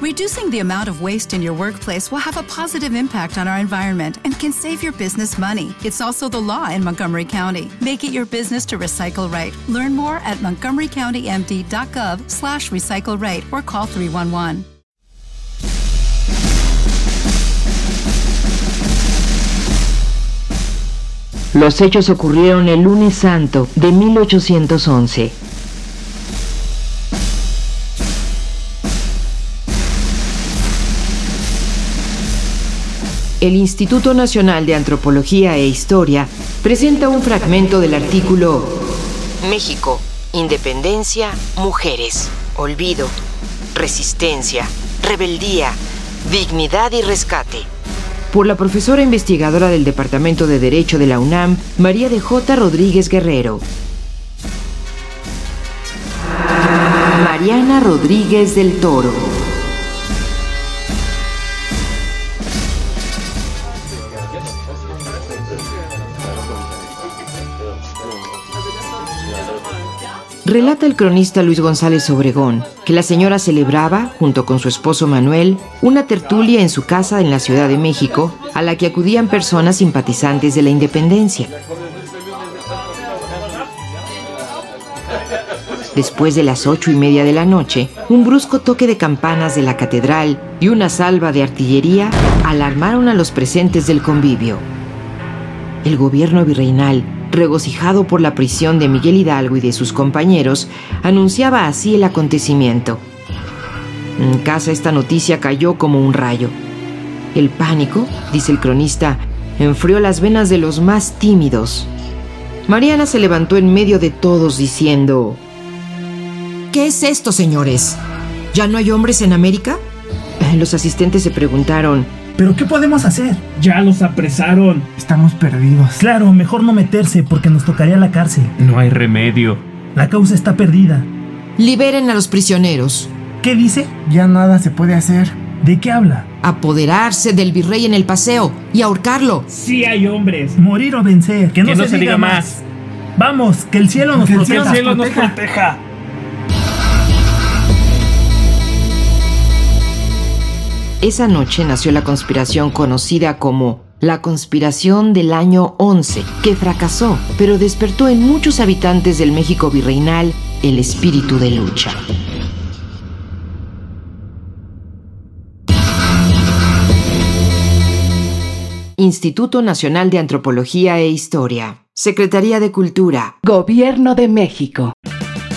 Reducing the amount of waste in your workplace will have a positive impact on our environment and can save your business money. It's also the law in Montgomery County. Make it your business to recycle right. Learn more at montgomerycountymd.gov slash recycle right or call 311. Los hechos ocurrieron el lunes santo de 1811. El Instituto Nacional de Antropología e Historia presenta un fragmento del artículo México, Independencia, Mujeres, Olvido, Resistencia, Rebeldía, Dignidad y Rescate. Por la profesora investigadora del Departamento de Derecho de la UNAM, María de J. Rodríguez Guerrero. Mariana Rodríguez del Toro. Relata el cronista Luis González Obregón que la señora celebraba, junto con su esposo Manuel, una tertulia en su casa en la Ciudad de México, a la que acudían personas simpatizantes de la independencia. Después de las ocho y media de la noche, un brusco toque de campanas de la catedral y una salva de artillería alarmaron a los presentes del convivio. El gobierno virreinal regocijado por la prisión de Miguel Hidalgo y de sus compañeros, anunciaba así el acontecimiento. En casa esta noticia cayó como un rayo. El pánico, dice el cronista, enfrió las venas de los más tímidos. Mariana se levantó en medio de todos diciendo, ¿Qué es esto, señores? ¿Ya no hay hombres en América? Los asistentes se preguntaron, ¿Pero qué podemos hacer? Ya los apresaron. Estamos perdidos. Claro, mejor no meterse porque nos tocaría la cárcel. No hay remedio. La causa está perdida. Liberen a los prisioneros. ¿Qué dice? Ya nada se puede hacer. ¿De qué habla? Apoderarse del virrey en el paseo y ahorcarlo. Sí hay hombres. Morir o vencer. Que no, Que no se, diga, diga más. más. Vamos, que el cielo nos Que el proteja. Que el cielo nos proteja. Esa noche nació la conspiración conocida como la conspiración del año 11, que fracasó, pero despertó en muchos habitantes del México virreinal el espíritu de lucha. Instituto Nacional de Antropología e Historia, Secretaría de Cultura, Gobierno de México.